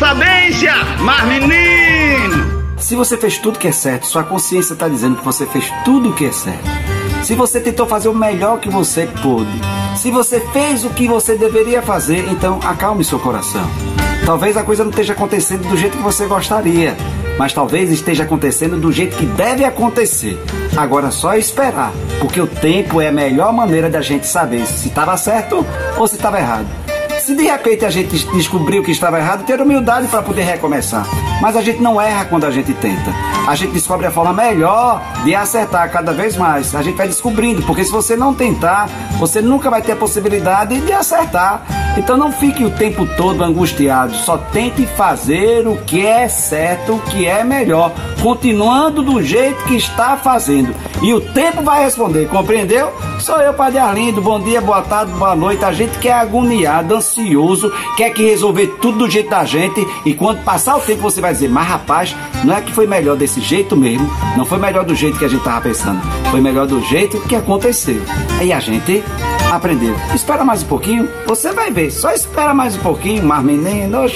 sabência, mas menino! Se você fez tudo que é certo, sua consciência está dizendo que você fez tudo o que é certo. Se você tentou fazer o melhor que você pôde, se você fez o que você deveria fazer, então acalme seu coração. Talvez a coisa não esteja acontecendo do jeito que você gostaria, mas talvez esteja acontecendo do jeito que deve acontecer. Agora é só esperar, porque o tempo é a melhor maneira da gente saber se estava certo ou se estava errado. Se de repente a gente descobriu que estava errado, ter humildade para poder recomeçar. Mas a gente não erra quando a gente tenta. A gente descobre a forma melhor de acertar cada vez mais. A gente vai descobrindo, porque se você não tentar, você nunca vai ter a possibilidade de acertar. Então não fique o tempo todo angustiado, só tente fazer o que é certo, o que é melhor, continuando do jeito que está fazendo. E o tempo vai responder, compreendeu? Sou eu, Padre Arlindo. Bom dia, boa tarde, boa noite. A gente que é agoniado, ansioso, quer que resolver tudo do jeito da gente. E quando passar o tempo, você vai dizer: Mas rapaz, não é que foi melhor desse jeito mesmo. Não foi melhor do jeito que a gente estava pensando. Foi melhor do jeito que aconteceu. Aí a gente aprendeu. Espera mais um pouquinho, você vai ver. Só espera mais um pouquinho, mas menino.